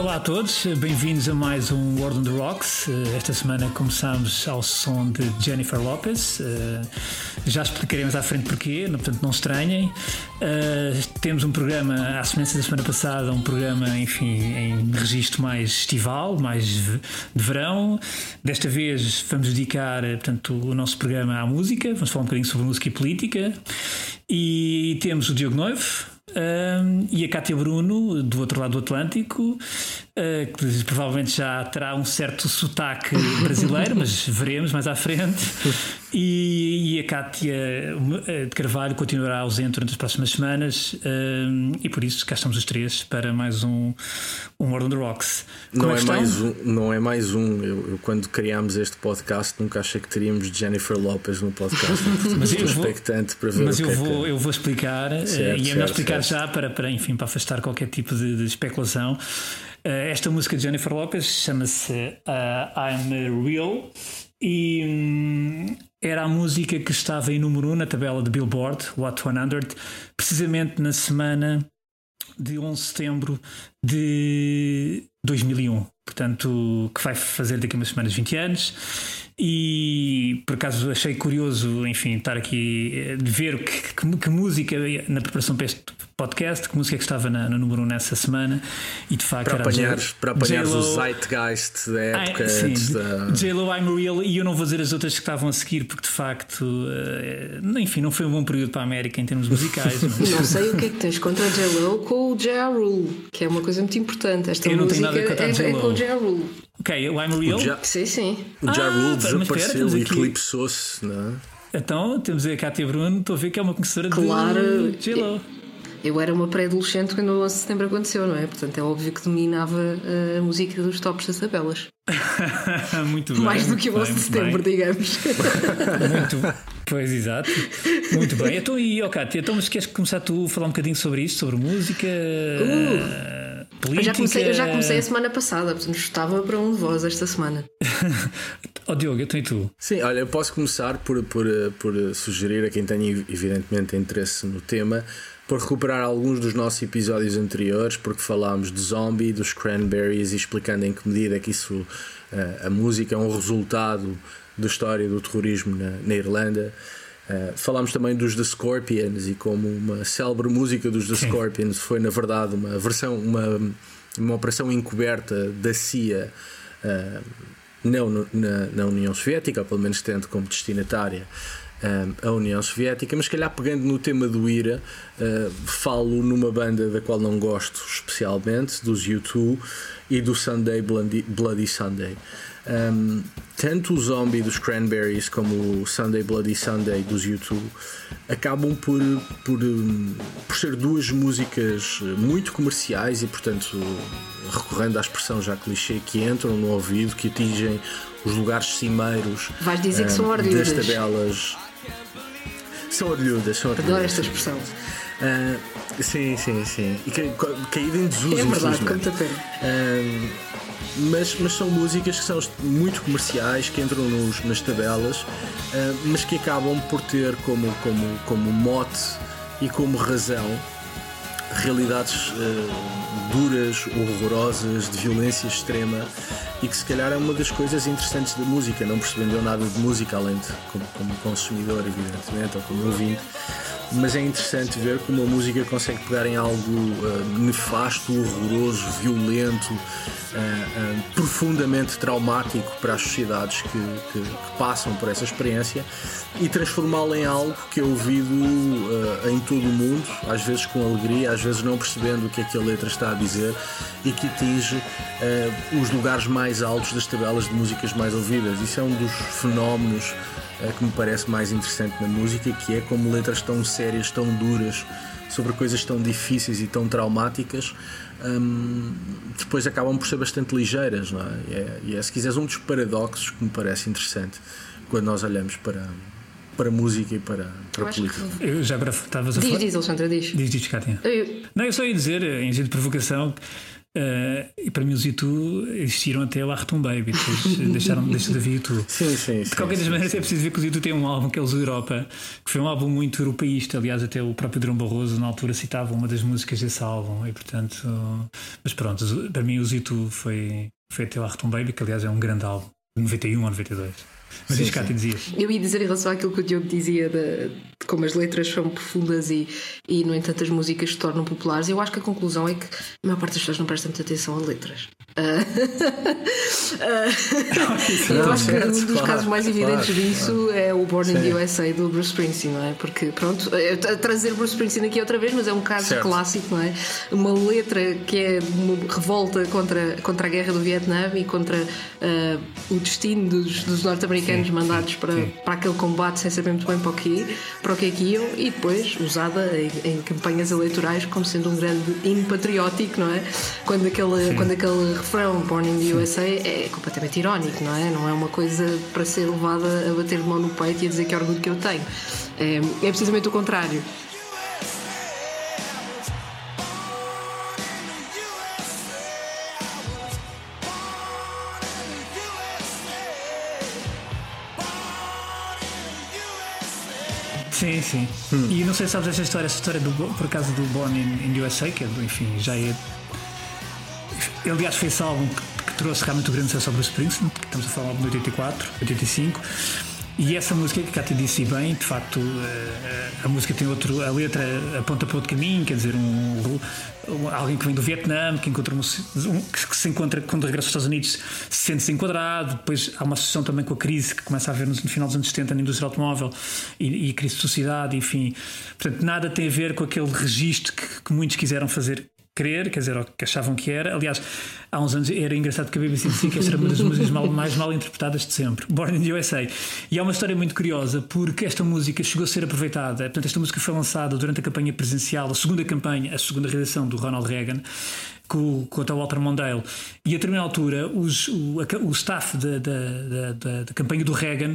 Olá a todos, bem-vindos a mais um World on the Rocks. Eh, esta semana começamos ao som de Jennifer Lopez. Eh, já explicaremos à frente porquê, portanto não estranhem. Eh, temos um programa, à semelhança da semana passada, um programa, enfim, em registro mais estival, mais de verão. Desta vez vamos dedicar, portanto, o nosso programa à música. Vamos falar um bocadinho sobre música e política. E temos o Diogo Noivo. Um, e a Cátia Bruno, do outro lado do Atlântico, uh, que provavelmente já terá um certo sotaque brasileiro, mas veremos mais à frente. E, e a Cátia eh, de Carvalho continuará ausente durante as próximas semanas, um, e por isso cá estamos os três para mais um, um World on the Rocks. não é, é mais um, não é mais um. Eu, eu, quando criámos este podcast, nunca achei que teríamos Jennifer Lopez no podcast. mas eu vou, expectante para ver mas eu, é vou, que... eu vou explicar, certo, e é melhor explicar certo. já para, para, enfim, para afastar qualquer tipo de, de especulação. Uh, esta música de Jennifer Lopez chama-se uh, I'm Real e hum, era a música que estava em número 1 um na tabela de Billboard, What 100, precisamente na semana de 11 de setembro de 2001. Portanto, que vai fazer daqui a umas semanas 20 anos. E por acaso achei curioso, enfim, estar aqui eh, de ver que, que, que música na preparação para este podcast, que música é que estava na, no número 1 nessa semana e de facto para apanhares, para apanhares o zeitgeist da época ah, antes da J-Lo I'm Real e eu não vou dizer as outras que estavam a seguir porque de facto uh, enfim, não foi um bom período para a América em termos musicais mas... não sei o que é que tens contra a J-Lo com o J.R. Rule que é uma coisa muito importante esta eu não música tenho nada contra é, é com o J.R. Ok, o I'm Real? O ja... sim, sim o J.R. Ah, Rule desapareceu e eclipsou-se não é? Então, temos a Cátia Bruno, estou a ver que é uma conhecedora claro, de J-Lo. Eu era uma pré-adolescente quando o 11 de setembro aconteceu, não é? Portanto, é óbvio que dominava eh, a música dos tops das tabelas. muito bem. Mais do que o 11 de setembro, bem. digamos. muito Pois, exato. Muito bem. Então, e, oh, Cátia, então, mas queres começar tu a falar um bocadinho sobre isto, sobre música? Uh, política? Eu já, comecei, eu já comecei a semana passada, portanto, estava para um de vós esta semana. oh, Diogo, então e tu? Sim, olha, eu posso começar por, por, por sugerir a quem tenha, evidentemente, interesse no tema por recuperar alguns dos nossos episódios anteriores, porque falámos de zombie, dos cranberries e explicando em que medida é que isso, eh, a música é um resultado da história do terrorismo na, na Irlanda. Uh, falámos também dos The Scorpions e como uma célebre música dos The Sim. Scorpions foi na verdade uma versão, uma, uma operação encoberta da CIA uh, não na, na União Soviética, ou pelo menos tendo como destinatária a União Soviética, mas calhar pegando no tema do IRA, uh, falo numa banda da qual não gosto especialmente, dos U2 e do Sunday Bloody, Bloody Sunday. Um, tanto o Zombie dos Cranberries como o Sunday Bloody Sunday dos U2 acabam por, por, por ser duas músicas muito comerciais e, portanto, recorrendo à expressão já clichê, que entram no ouvido, que atingem os lugares cimeiros Vais dizer que são das tabelas são orelhudas, são orelhudas. Adoro esta expressão. Uh, sim, sim, sim. E ca, caída em desuso, É verdade, conta pena. Uh, mas, mas são músicas que são muito comerciais, que entram nos, nas tabelas, uh, mas que acabam por ter como, como, como mote e como razão realidades uh, duras, horrorosas, de violência extrema e que se calhar é uma das coisas interessantes da música, não percebendo nada de música, além de como, como consumidor, evidentemente, ou como ouvinte, mas é interessante ver como a música consegue pegar em algo uh, nefasto, horroroso, violento, uh, uh, profundamente traumático para as sociedades que, que, que passam por essa experiência e transformá-la em algo que é ouvido em todo o mundo, às vezes com alegria, às vezes não percebendo o que é que a letra está a dizer e que atinge os lugares mais altos das tabelas de músicas mais ouvidas. Isso é um dos fenómenos que me parece mais interessante na música, que é como letras tão sérias, tão duras, sobre coisas tão difíceis e tão traumáticas, hum, depois acabam por ser bastante ligeiras, não é? E, é? e é, se quiseres, um dos paradoxos que me parece interessante quando nós olhamos para, para a música e para, para a política. Que... Eu já agora estavas a falar. Diz, diz, Alexandre, diz. Diz, diz, Cátia. Eu... Não, eu só ia dizer, em jeito de provocação, Uh, e para mim os YouTube existiram até lá Retum Baby, depois deixaram deixar de haver YouTube. Sim, sim, de qualquer das maneiras é preciso ver que os YouTube têm um álbum que é os Europa, que foi um álbum muito europeísta. Aliás, até o próprio Drão Barroso na altura citava uma das músicas desse álbum. E portanto, mas pronto, para mim os YouTube foi, foi até lá Retum Baby, que aliás é um grande álbum, de 91 ou 92. Mas sim, diz cá, te dizias. Eu ia dizer em relação àquilo que o Diogo dizia de, como as letras são profundas e, e, no entanto, as músicas se tornam populares. Eu acho que a conclusão é que a maior parte das pessoas não presta muita atenção a letras. Uh, uh, eu acho que um dos claro, casos mais evidentes claro, disso claro. é o Born in the USA do Bruce Springsteen, não é? Porque, pronto, trazer Bruce Springsteen aqui outra vez, mas é um caso certo. clássico, não é? Uma letra que é uma revolta contra, contra a guerra do Vietnã e contra uh, o destino dos, dos norte-americanos mandados para, para aquele combate sem saber muito bem para o que, para o que é e depois usada em, em campanhas eleitorais como sendo um grande hino patriótico, não é? Quando aquele, quando aquele refrão Born in the USA é completamente irónico, não é? Não é uma coisa para ser levada a bater de mão no peito e a dizer que orgulho que eu tenho. É, é precisamente o contrário. Sim, sim. Hum. E não sei se sabes essa história, essa história do, por acaso do Born in, in USA, que enfim, já é. Ele, aliás, foi esse álbum que, que trouxe realmente o grande sucesso ao Bruce Springsteen, estamos a falar de 84, 85. E essa música que a Cátia disse bem, de facto, eh, a, música tem outro. A letra aponta para outro caminho, quer dizer, um, um alguém que vem do Vietnã, que, encontra um, que se encontra quando regressa aos Estados Unidos, se sente-se enquadrado. Depois há uma associação também com a crise que começa a haver no, no final dos anos 70 na indústria automóvel e, e a crise de sociedade, enfim. Portanto, nada tem a ver com aquele registro que, que muitos quiseram fazer querer, quer dizer, o que achavam que era. Aliás, há uns anos era engraçado que a BBC dizia que esta era uma das músicas mal, mais mal interpretadas de sempre, Born in the USA. E há uma história muito curiosa porque esta música chegou a ser aproveitada. Portanto, esta música foi lançada durante a campanha presidencial, a segunda campanha, a segunda reeleição do Ronald Reagan com, com o Walter Mondale. E a determinada altura, os, o, o staff da, da, da, da, campanha do Reagan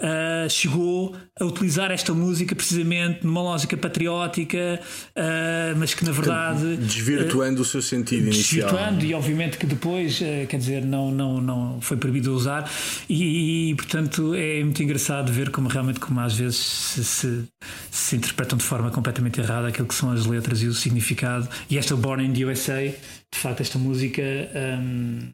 uh, chegou a utilizar esta música precisamente numa lógica patriótica, uh, mas que na verdade. Desvirtuando uh, o seu sentido inicial. Desvirtuando, e obviamente que depois, quer dizer, não, não, não foi proibido usar. E, e, portanto é muito engraçado ver como realmente, como às vezes se, se, se interpretam de forma completamente errada aquilo que são as letras e o significado. E esta Born in the USA de facto esta música um,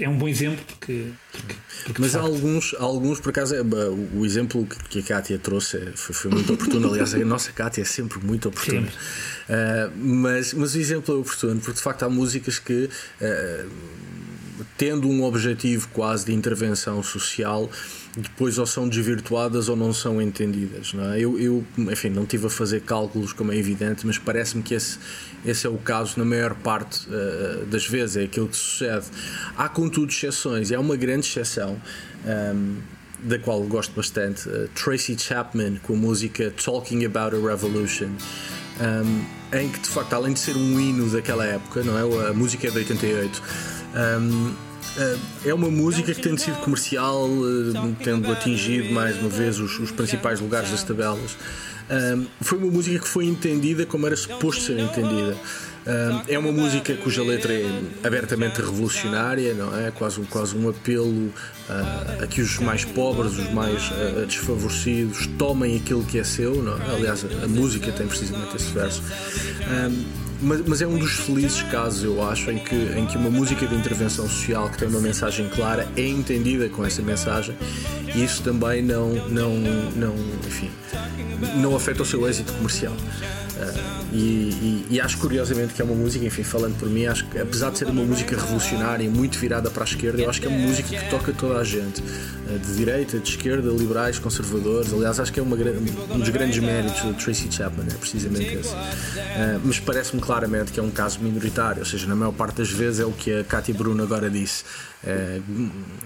é um bom exemplo porque, porque, porque mas há alguns, alguns por acaso é, o exemplo que a Kátia trouxe é, foi, foi muito oportuno. Aliás a nossa Kátia é sempre muito oportuna. Uh, mas, mas o exemplo é oportuno porque de facto há músicas que uh, tendo um objetivo quase de intervenção social depois ou são desvirtuadas ou não são entendidas. Não é? eu, eu, enfim, não tive a fazer cálculos, como é evidente, mas parece-me que esse, esse é o caso na maior parte uh, das vezes, é aquilo que sucede. Há, contudo, exceções, há uma grande exceção. Um, ehm, da qual gosto bastante, uh, Tracy Chapman com a música Talking About a Revolution, um, ehm, em que de facto, além de ser um hino daquela época, não é? A música é de 88. Um, é uma música que tem sido comercial, eh, tendo atingido mais uma vez os, os principais lugares das tabelas. Eh, foi uma música que foi entendida como era suposto ser entendida. é uma música cuja letra é abertamente revolucionária, não é? Quase, quase um apelo a que os mais pobres, os mais desfavorecidos, tomem aquilo que é seu. Não é? Aliás, a, música tem precisamente esse verso mas, mas, é um dos felizes casos, eu acho, em que, em que uma música de intervenção social que tem uma mensagem clara é entendida com essa mensagem e isso também não, não, não, enfim, não afeta o seu êxito comercial. Uh, e, e, e, acho curiosamente que é uma música, enfim, falando por mim, acho que apesar de ser uma música revolucionária e muito virada para a esquerda, eu acho que é uma música que toca toda a gente, uh, de direita, de esquerda, liberais, conservadores. Aliás, acho que é uma, um dos grandes méritos do Tracy Chapman, é precisamente esse. Uh, mas parece-me claramente que é um caso minoritário, ou seja, na maior parte das vezes é o que a Katy Bruno agora disse. É,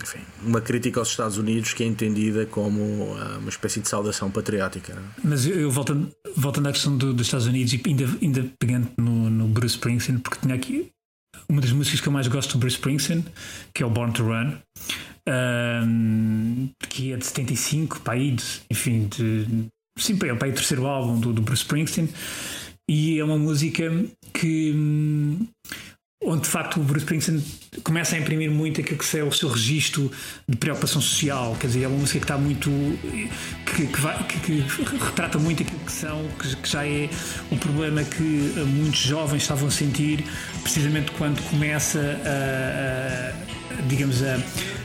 enfim, uma crítica aos Estados Unidos que é entendida como uma espécie de saudação patriótica. Mas eu, voltando, voltando à questão do, dos Estados Unidos e ainda, ainda pegando no, no Bruce Springsteen, porque tinha aqui uma das músicas que eu mais gosto do Bruce Springsteen, que é o Born to Run, um, que é de 75, país, enfim, de, sim, é o terceiro álbum do, do Bruce Springsteen, e é uma música que hum, onde de facto o Bruce Springsteen começa a imprimir muito aquilo que é o seu registro de preocupação social, quer dizer, é uma música que está muito que, que, vai, que, que retrata muito aquilo que são, que, já é o problema que muitos jovens estavam a sentir precisamente quando começa a, a digamos a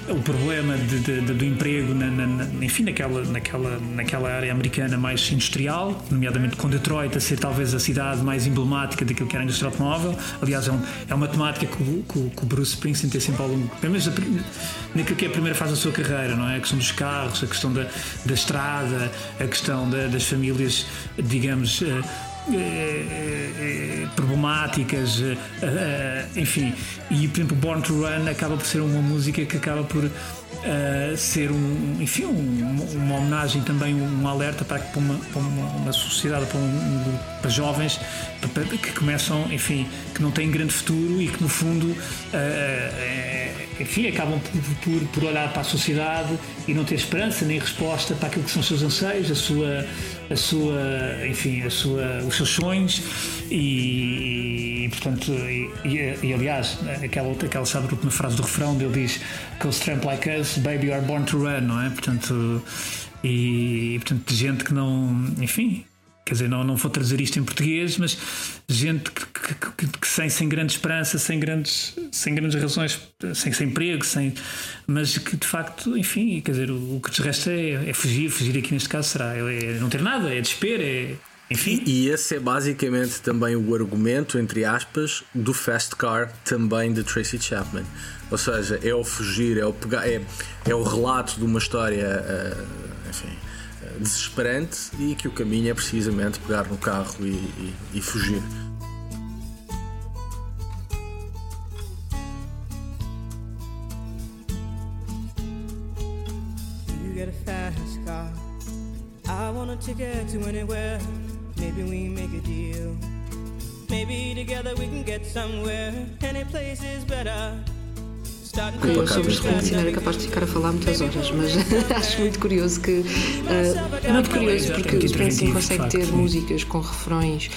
o problema de, de, de, do emprego, na, na, enfim, naquela, naquela, naquela área americana mais industrial, nomeadamente com Detroit a ser talvez a cidade mais emblemática daquilo que era a indústria automóvel. Aliás, é, um, é uma temática que o, que o Bruce Springsteen tem sempre ao longo, pelo menos naquilo que é a primeira fase da sua carreira, não é? A questão dos carros, a questão da, da estrada, a questão da, das famílias, digamos. Uh, eh, eh, problemáticas, eh, enfim. E, por exemplo, Born to Run acaba por ser uma música que acaba por uh, ser um, enfim, um, uma homenagem também, um alerta para, para, uma, para uma, sociedade, para, um, para jovens para, que começam, enfim, que não têm grande futuro e que no fundo, uh, enfim, acabam por, por, por, olhar para a sociedade e não ter esperança nem resposta para aquilo que são os seus anseios, a sua a sua, enfim, a sua, os seus sonhos e portanto, e, e, aliás, aquela, aquela sabe última frase do refrão dele diz Cause tramp like us, baby you are born to run, não é? Portanto, e, portanto, de gente que não, enfim, quer dizer, não, não vou trazer isto em português, mas gente que, que, que, que, sem, sem grande esperança, sem grandes, sem grandes razões, sem, sem emprego, sem, mas que de facto, enfim, quer dizer, o, o que nos resta é, é, fugir, fugir aqui neste caso será é, é não ter nada, é desespero, é. Enfim. E esse é basicamente também o argumento, entre aspas, do Fast Car também de Tracy Chapman. Ou seja, é o fugir, é o pegar, é, é o relato de uma história, uh, enfim, desesperante e que o caminho é precisamente pegar no carro e, e, e fugir. Together we can get somewhere. Any place is better. Sobre era capaz de ficar a falar muitas horas, mas acho muito curioso que. Uh, é muito curioso porque o Springsteen consegue ter músicas com refrões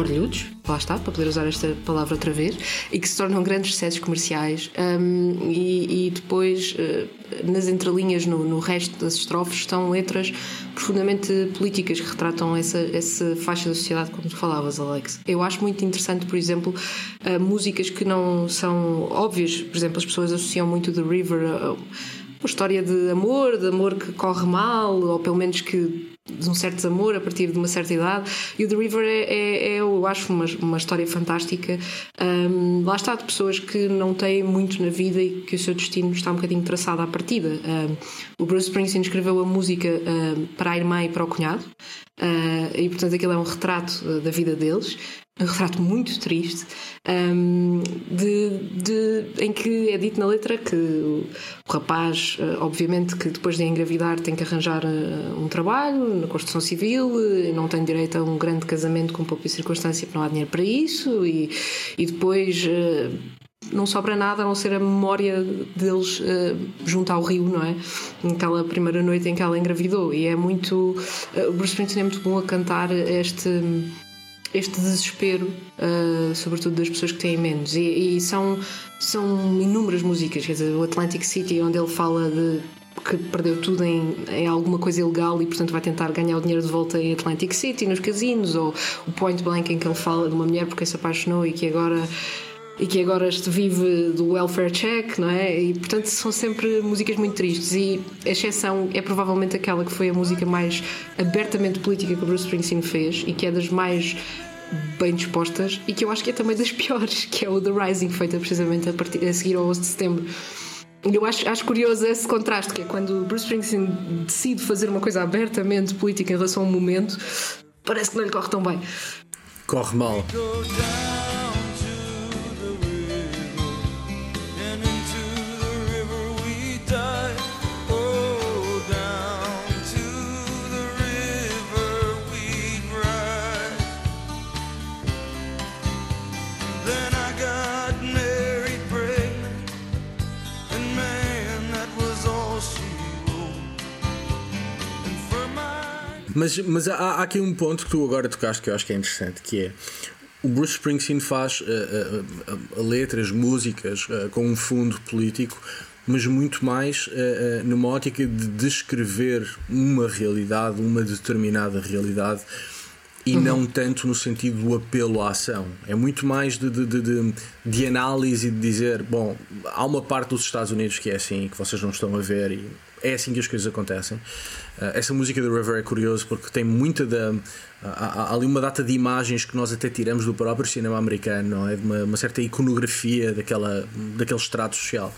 orlhudos, lá está, para poder usar esta palavra outra vez, e que se tornam grandes sucessos comerciais um, e, e, depois uh, nas entrelinhas, no, no, resto das estrofes, estão letras profundamente políticas que retratam essa, essa faixa da sociedade, como tu falavas, Alex. Eu acho muito interessante, por exemplo, uh, músicas que não são óbvias, por exemplo, as pessoas associam muito The River a uma história de amor, de amor que corre mal, ou pelo menos que de um certo desamor a partir de uma certa idade. E o The River é, é, é eu acho, uma, uma história fantástica. Um, lá está, de pessoas que não têm muito na vida e que o seu destino está um bocadinho traçado à partida. Um, o Bruce Springsteen escreveu a música um, para a irmã e para o cunhado. Uh, e portanto aquilo é um retrato uh, da vida deles um retrato muito triste, um, de, de, em que é dito na letra que o, rapaz, uh, obviamente, que depois de engravidar tem que arranjar uh, um trabalho na construção civil, uh, não tem direito a um grande casamento com pouca circunstância porque não há dinheiro para isso, e, e depois não sobra nada a não ser a memória deles uh, junto ao rio, não é? Naquela primeira noite em que ela engravidou. E é muito. Uh, o Bruce Springsteen é muito bom a cantar este este desespero, uh, sobretudo das pessoas que têm menos. E, e, são, são inúmeras músicas, quer dizer, o Atlantic City, onde ele fala de que perdeu tudo em, em, alguma coisa ilegal e, portanto, vai tentar ganhar o dinheiro de volta em Atlantic City, nos casinos, ou o Point Blank em que ele fala de uma mulher porque se apaixonou e que agora e que agora vive do welfare check, não é? E portanto são sempre músicas muito tristes e a exceção é provavelmente aquela que foi a música mais abertamente política que o Bruce Springsteen fez e que é das mais bem dispostas e que eu acho que é também das piores, que é o The Rising, feita precisamente a, partir, a seguir ao 11 de setembro. Eu acho, acho curioso esse contraste, que é quando o Bruce Springsteen decide fazer uma coisa abertamente política em relação a um momento, parece que não lhe corre tão bem. Corre mal. Mas, mas há, há, aqui um ponto que tu agora tocaste que eu acho que é interessante, que é o Bruce Springsteen faz uh, uh, uh, letras, músicas com um fundo político, mas muito mais numa ótica de descrever uma realidade, uma determinada realidade e uhum. não tanto no sentido do apelo à ação. É muito mais de, de, de, de, análise e de dizer: bom, há uma parte dos Estados Unidos que é assim, que vocês não estão a ver, e é assim que as coisas acontecem. Uh, essa música do River é curioso porque tem muita da. Há, há, ali uma data de imagens que nós até tiramos do próprio cinema americano, não é? De uma, uma certa iconografia daquela, daquele estrato social.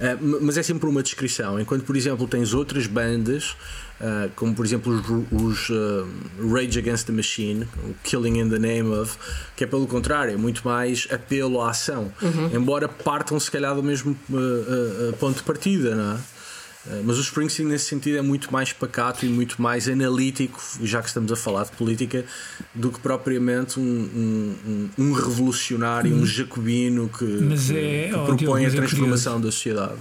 Uh, mas é sempre uma descrição. Enquanto, por exemplo, tens outras bandas. Uh, como por exemplo os, os uh, Rage Against the Machine, o Killing in the Name of, que é pelo contrário, é muito mais apelo à ação, uhum. embora partam se calhar do mesmo ponto de partida, não é? Eh, mas o Springsteen, nesse sentido, é muito mais pacato e muito mais analítico, já que estamos a falar de política, do que propriamente um, um, um revolucionário, um jacobino que, é, que, que propõe a é transformação é da sociedade.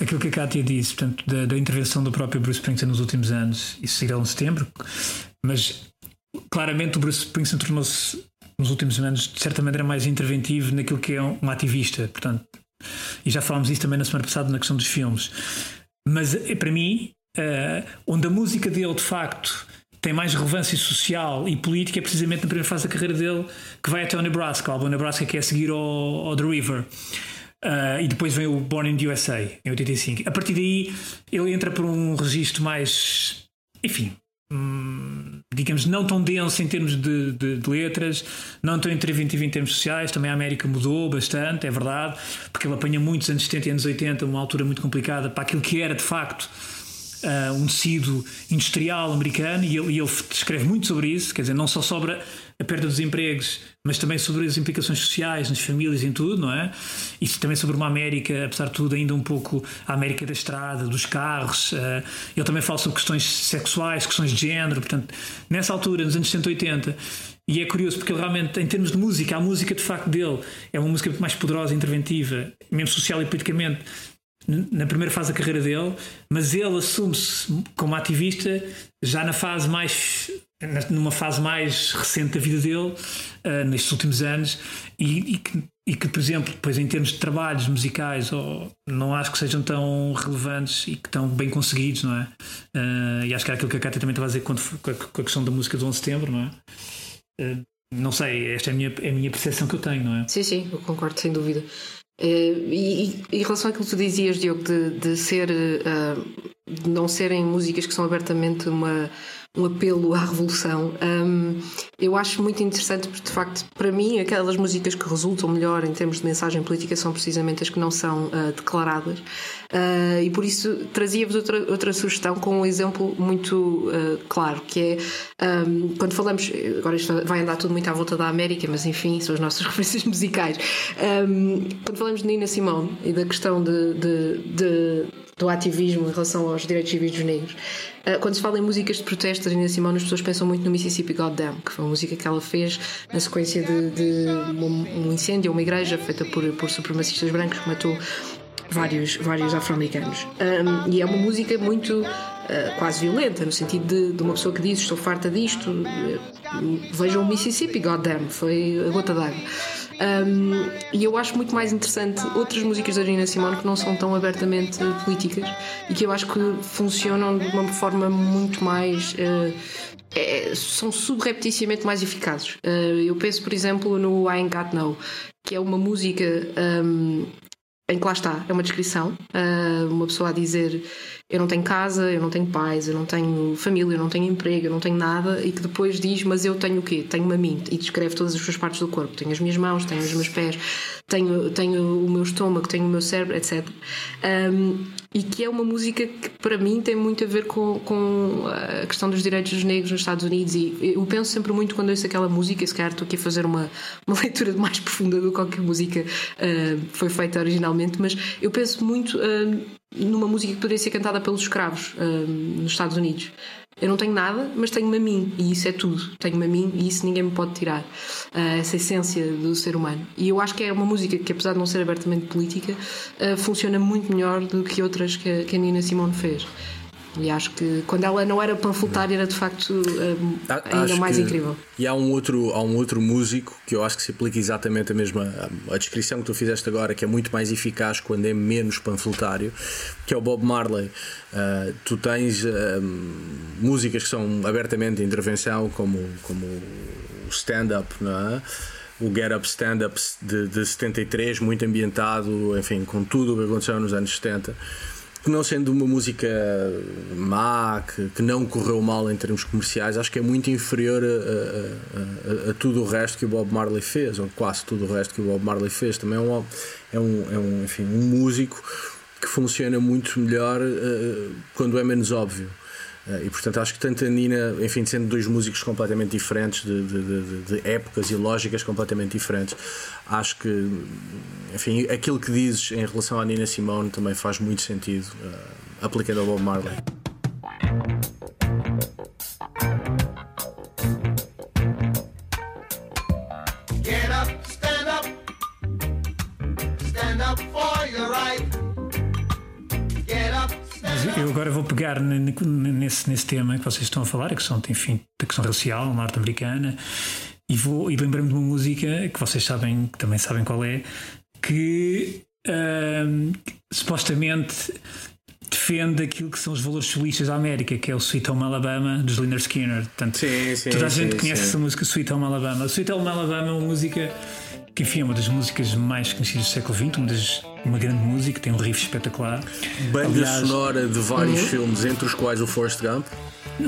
É? Aquilo que a Kátia disse, portanto, da, da, intervenção do próprio Bruce Springsteen nos últimos anos, isso seguirá em setembro, mas claramente o Bruce Springsteen tornou-se, nos últimos anos, de certa maneira, mais interventivo naquilo que é um ativista, portanto. E já falámos isso também na semana passada na questão dos filmes mas eh, para mim, uh, onde a música dele de facto tem mais relevância social e política é precisamente na primeira fase da carreira dele, que vai até o Nebraska, o álbum Nebraska que é a seguir ao, ao The River. Uh, e depois vem o Born in the USA, em 85. A partir daí, ele entra por um registro mais. Enfim, hum, digamos, não tão denso em termos de, de, de, letras, não tão interventivo em termos sociais. Também a América mudou bastante, é verdade, porque ele apanha muitos anos 70 e anos 80, uma altura muito complicada para aquilo que era de facto uh, um tecido industrial americano, e ele, e ele escreve muito sobre isso, quer dizer, não só sobre a perda dos empregos, mas também sobre as implicações sociais nas famílias e em tudo, não é? E também sobre uma América, apesar de tudo, ainda um pouco a América da estrada, dos carros. Uh, ele também fala sobre questões sexuais, questões de género. Portanto, nessa altura, nos anos 180, e é curioso porque ele realmente, em termos de música, a música de facto dele é uma música muito mais poderosa, interventiva, mesmo social e politicamente, na primeira fase da carreira dele, mas ele assume-se como ativista já na fase mais numa fase mais recente da vida dele, uh, nestes últimos anos, e, e, que, e, que, por exemplo, depois em termos de trabalhos musicais, oh, não acho que sejam tão relevantes e que estão bem conseguidos, não é? Uh, e acho que era aquilo que a Cátia também estava a dizer com a, com a questão da música do 11 de setembro, não é? Uh, não sei, esta é a, minha, é a minha percepção que eu tenho, não é? Sim, sim, eu concordo, sem dúvida. E, e, em relação àquilo que tu dizias, Diogo, de, de ser. de não serem músicas que são abertamente uma um apelo à revolução. Um, eu acho muito interessante porque, de facto, para mim, aquelas músicas que resultam melhor em termos de mensagem política são precisamente as que não são uh, declaradas. Uh, e por isso trazia-vos outra, outra sugestão com um exemplo muito uh, claro, que é um, quando falamos, agora isto vai andar tudo muito à volta da América, mas enfim, são as nossas referências musicais. Um, quando falamos de Nina Simone e da questão de, de, de do ativismo em relação aos direitos civis dos negros. Uh, quando se fala em músicas de protesto, a Nina Simone, as pessoas pensam muito no Mississippi Goddamn, que foi uma música que ela fez na sequência de, de um incêndio a uma igreja feita por, por supremacistas brancos que matou vários, vários afro-americanos. Um, e é uma música muito uh, quase violenta, no sentido de, de, uma pessoa que diz estou farta disto, uh, vejam o Mississippi, goddamn, foi a gota d'água. Um, e eu acho muito mais interessante outras músicas da Nina Simone que não são tão abertamente políticas e que eu acho que funcionam de uma forma muito mais. Uh, é, são mais eficazes. Uh, eu penso, por exemplo, no I Ain't Got No, que é uma música um, em que lá está, é uma descrição, uh, uma pessoa a dizer eu não tenho casa, eu não tenho pais, eu não tenho família, eu não tenho emprego, eu não tenho nada, e que depois diz, mas eu tenho o quê? Tenho-me a mim, e descreve todas as suas partes do corpo. Tenho as minhas mãos, tenho os meus pés, tenho, tenho o meu estômago, tenho o meu cérebro, etc. e que é uma música que para mim tem muito a ver com, com a questão dos direitos dos negros nos Estados Unidos e eu penso sempre muito quando ouço aquela música, se calhar estou aqui a fazer uma, uma leitura mais profunda do que qualquer música uh, foi feita originalmente, mas eu penso muito uh, numa música que poderia ser cantada pelos escravos uh, nos Estados Unidos. Eu não tenho nada, mas tenho-me a mim, e isso é tudo. Tenho-me a mim, e isso ninguém me pode tirar. Uh, essa essência do ser humano. E eu acho que é uma música que, apesar de não ser abertamente política, uh, funciona muito melhor do que outras que a Nina Simone fez. E acho que quando ela não era panfletária era de facto um, ainda acho mais incrível. E há um, outro, há um outro músico que eu acho que se aplica exatamente a mesma a, a descrição que tu fizeste agora, que é muito mais eficaz quando é menos panfletário, que é o Bob Marley. Uh, tu tens uh, músicas que são abertamente intervenção, como, como o stand-up, não é? o Get Up Stand Up de, de 73, muito ambientado, enfim, com tudo o que aconteceu nos anos 70 que não sendo uma música má, que, que, não correu mal em termos comerciais, acho que é muito inferior a, a, a, a, tudo o resto que o Bob Marley fez, ou quase tudo o resto que o Bob Marley fez. Também é um, é um, é um, enfim, um músico que funciona muito melhor uh, quando é menos óbvio. Uh, e portanto acho que tanto a Nina, enfim, sendo dois músicos completamente diferentes, de, de, de, de épocas e lógicas completamente diferentes, acho que, enfim, aquilo que dizes em relação à Nina Simone também faz muito sentido uh, aplicando ao Bob Marley. Eu agora vou pegar nesse, nesse tema que vocês estão a falar, a questão, enfim, da questão racial norte-americana, e vou e lembrei-me de uma música que vocês sabem, que também sabem qual é, que supostamente defende aquilo que são os valores socialistas da América, que é o Sweet Home Alabama dos Lynyrd Skinner. Portanto, sim, sim, toda a gente sim, conhece essa música Sweet Home Alabama. Sweet Home Alabama é uma música que enfim é uma das músicas mais conhecidas do século XX, uma, das, uma grande música, tem um riff espetacular. Banda Aliás, sonora de vários uhum. filmes, entre os quais o Forrest Gump.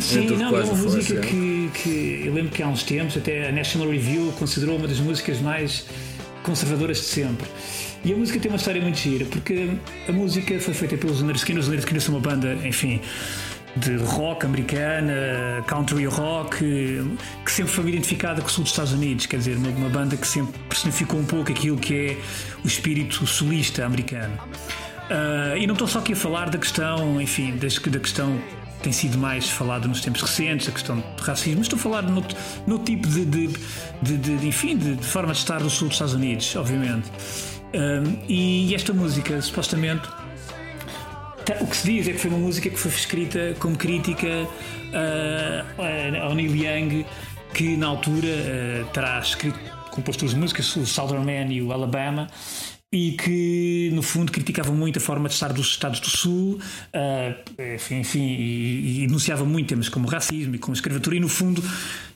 Sim, não, é uma música que, que eu lembro que há uns tempos até a National Review considerou uma das músicas mais conservadoras de sempre. E a música tem uma história muito gira, porque a música foi feita pelos Skinner. Os Skinner são uma banda, enfim, de rock americana, country rock, que sempre foi identificada com o sul dos Estados Unidos, quer dizer, uma, banda que sempre personificou um pouco aquilo que é o espírito solista americano. Uh, e não estou só aqui a falar da questão, enfim, da, da questão tem sido mais falado nos tempos recentes, a questão do racismo, estou a falar no, no tipo de, de, de, de enfim, de, forma de estar no sul dos Estados Unidos, obviamente. Um, e esta música, supostamente, o que se diz é que foi uma música que foi escrita como crítica uh, ao Neil Young, que na altura uh, terá escrito, composto as músicas, o Southern Man e o Alabama e que no fundo criticava muito a forma de estar dos Estados do Sul, uh, enfim, enfim e, e, enunciava muito temas como racismo e como escravatura, e no fundo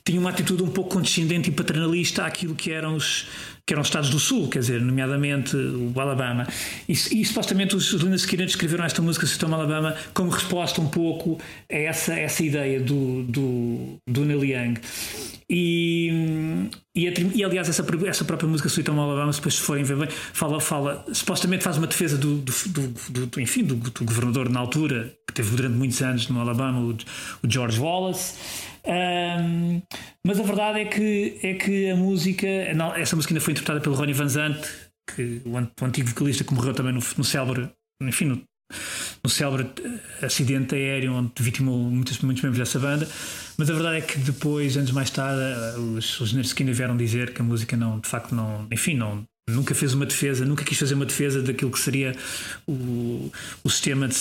tinha uma atitude um pouco condescendente e paternalista àquilo que eram os, que eram os Estados do Sul, quer dizer, nomeadamente o Alabama. E, e supostamente os, Linda Skinner escreveram esta música Sistema Alabama como resposta um pouco a essa, essa ideia do, do, do Neil Young. E, e, e, aliás, essa, essa própria música Home Alabama, depois se forem ver bem, fala, fala, supostamente faz uma defesa do, do, do, do enfim, do, governador na altura, que teve durante muitos anos no Alabama, o, o George Wallace. Um, mas a verdade é que, é que a música, essa música ainda foi interpretada pelo Ronnie Van Zant, que, o, o antigo vocalista que morreu também no, no célebre, enfim, no, no célebre acidente aéreo onde vitimou muitos, muitos membros dessa banda. Mas a verdade é que depois, anos mais tarde, os, os Skinner vieram dizer que a música não, de facto, não, enfim, não, nunca fez uma defesa, nunca quis fazer uma defesa daquilo que seria o, o sistema de,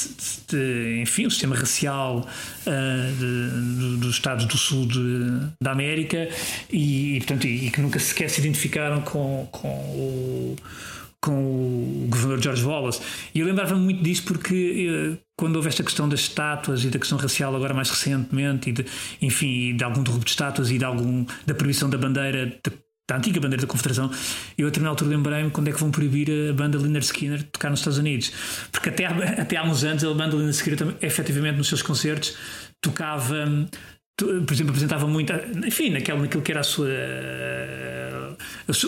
de enfim, o sistema racial uh, de, de, dos Estados do Sul da América e, e portanto, e, e, que nunca sequer se identificaram com, com o com o governador George Wallace. E eu lembrava-me muito disso porque uh, quando houve esta questão das estátuas e da questão racial agora mais recentemente e de, enfim, de algum derrubo de estátuas e de algum da proibição da bandeira de, da antiga bandeira da Confederação, eu a determinada altura lembrei-me quando é que vão proibir a banda Lynyrd Skinner de tocar nos Estados Unidos. Porque até, até há uns anos a banda Lynyrd Skinner efetivamente nos seus concertos tocava, por exemplo, apresentava muito, enfim, naquele, naquilo que era a sua.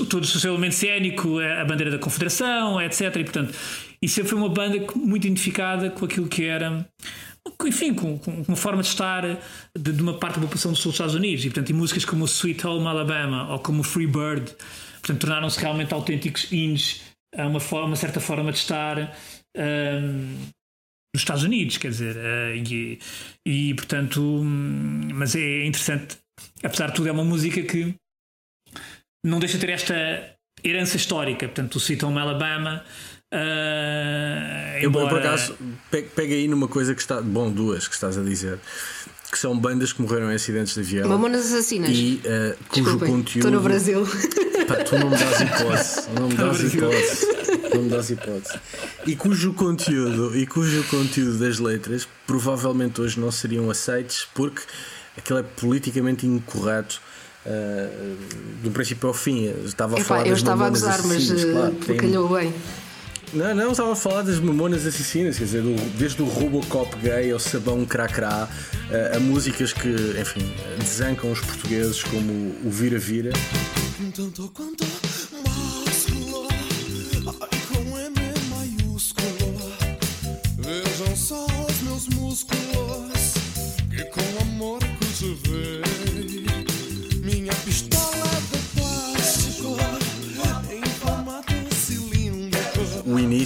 todo o seu elemento cénico, a bandeira da Confederação, etc. E portanto, e sempre foi uma banda muito identificada com aquilo que era enfim, com, com, uma forma de estar de, de, uma parte da população dos Estados Unidos. E, portanto, e músicas como Sweet Home Alabama ou como Free Bird portanto, tornaram-se realmente autênticos hymns a uma, forma, uma certa forma de estar um, nos Estados Unidos, quer dizer, uh, e, e, portanto, um, mas é interessante, apesar de tudo, é uma música que não deixa de ter esta herança histórica, portanto, o Sweet Home Alabama Uh, embora... Eu, por acaso, pega aí numa coisa que está. Bom, duas que estás a dizer. Que são bandas que morreram em acidentes de avião. Mamonas Assassinas. E uh, cujo Desculpem, conteúdo. Estou no Brasil. Pá, tu não me dás hipótese. Não me dás hipótese. Não me dás hipótese. E cujo conteúdo, e cujo conteúdo das letras provavelmente hoje não seriam aceitos porque aquilo é politicamente incorreto. Uh, do princípio ao fim, estava a Epá, falar eu estava a gozar, mas claro, calhou bem. Não, não, estava a falar das mamonas assassinas, quer dizer, desde o Robocop gay ao sabão cracrá, a, a músicas que, enfim, desancam os portugueses como o Vira-Vira. Tanto quanto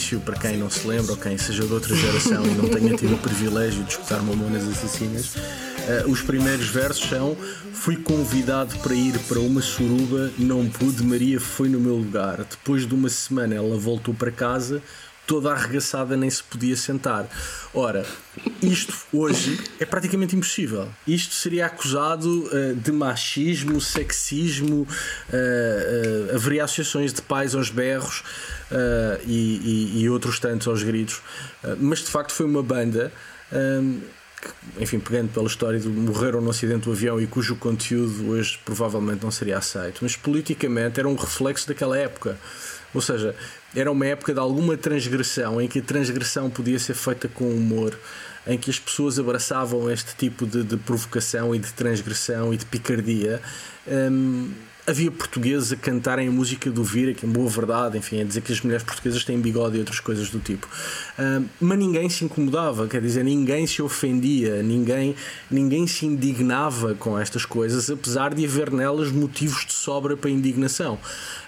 início, para quem não se lembra ou quem seja de outra geração e não tenha tido o privilégio de escutar Mamonas Assassinas, uh, os primeiros versos são: Fui convidado para ir para uma suruba, não pude, Maria foi no meu lugar. Depois de uma semana ela voltou para casa, toda arregaçada nem se podia sentar. Ora, isto hoje é praticamente impossível. Isto seria acusado uh, de machismo, sexismo, uh, uh, haveria associações de pais aos berros e, e, e, outros tantos aos gritos. mas de facto foi uma banda. Um, enfim, pegando pela história de morreram no acidente do avião e cujo conteúdo hoje provavelmente não seria aceito, mas politicamente era um reflexo daquela época. Ou seja, era uma época de alguma transgressão em que a transgressão podia ser feita com humor, em que as pessoas abraçavam este tipo de, de provocação e de transgressão e de picardia. Um, havia portugueses a cantarem a música do Vira, que é boa verdade, enfim, a dizer que as mulheres portuguesas têm bigode e outras coisas do tipo. Uh, mas ninguém se incomodava, quer dizer, ninguém se ofendia, ninguém, ninguém se indignava com estas coisas, apesar de haver nelas motivos de sobra para indignação.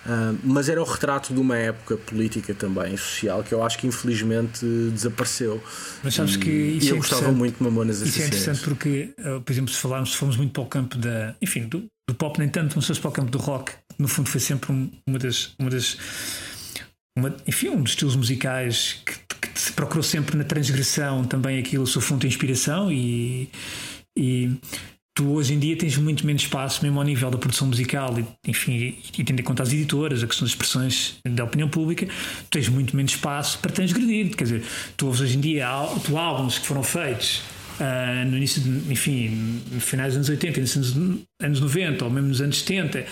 Uh, mas era o retrato de uma época política também, social, que eu acho que infelizmente desapareceu. Mas sabes que isso e eu é gostava muito de Mamonas Isso é interessante porque, ah, por exemplo, se falarmos, se formos muito para o campo da, enfim, do, do pop, nem tanto, mas para o campo do rock, no fundo foi sempre uma das. Uma das uma, enfim, um dos estilos musicais que, que, se procurou sempre na transgressão também aquilo, o seu fundo de inspiração e, e tu hoje em dia tens muito menos espaço, mesmo ao nível da produção musical, e, enfim, e tendo em conta as editoras, a questão das expressões da opinião pública, tens muito menos espaço para transgredir. Quer dizer, tu ouves hoje em dia tu, álbuns que foram feitos uh, no início, de, enfim, finais dos anos 80, nos anos 90 ou mesmo nos anos 70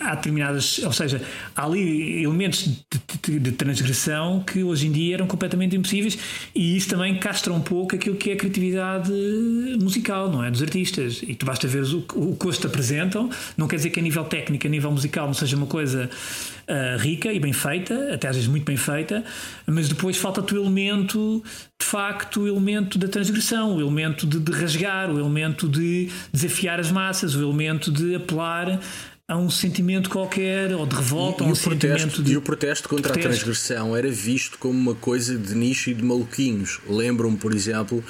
há determinadas, ou seja, há ali elementos de, de, de, transgressão que hoje em dia eram completamente impossíveis e isso também castra um pouco aquilo que é a criatividade musical, não é? Dos artistas. E tu basta ver o, o que hoje te apresentam, não quer dizer que a nível técnico, a nível musical não seja uma coisa uh, rica e bem feita, até às vezes muito bem feita, mas depois falta-te o elemento, de facto, o elemento da transgressão, o elemento de, de rasgar, o elemento de desafiar as massas, o elemento de apelar a um sentimento qualquer ou de revolta, e, ou um sentimento de. E o protesto contra protesto. a transgressão era visto como uma coisa de nicho e de maluquinhos. Lembram-me, por exemplo,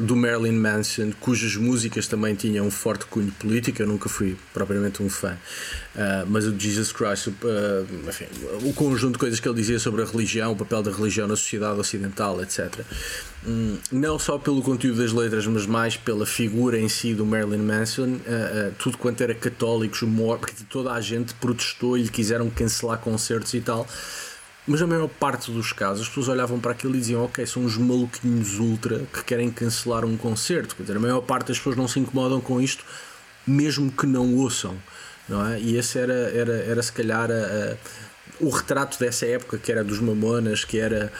do Marilyn Manson, cujas músicas também tinham um forte cunho político. Eu nunca fui propriamente um fã, uh, mas o Jesus Christ, uh, enfim, o conjunto de coisas que ele dizia sobre a religião, o papel da religião na sociedade ocidental, etc. Um, não só pelo conteúdo das letras, mas mais pela figura em si do Marilyn Manson, uh, tudo quanto era católicos, humor, porque toda a gente protestou e lhe quiseram cancelar concertos e tal. Mas na maior parte dos casos as pessoas olhavam para aquilo e diziam: Ok, são uns maluquinhos ultra que querem cancelar um concerto. Quer dizer, a maior parte das pessoas não se incomodam com isto, mesmo que não ouçam. Não é? E esse era, era, era se calhar a, a, o retrato dessa época, que era dos Mamonas, que era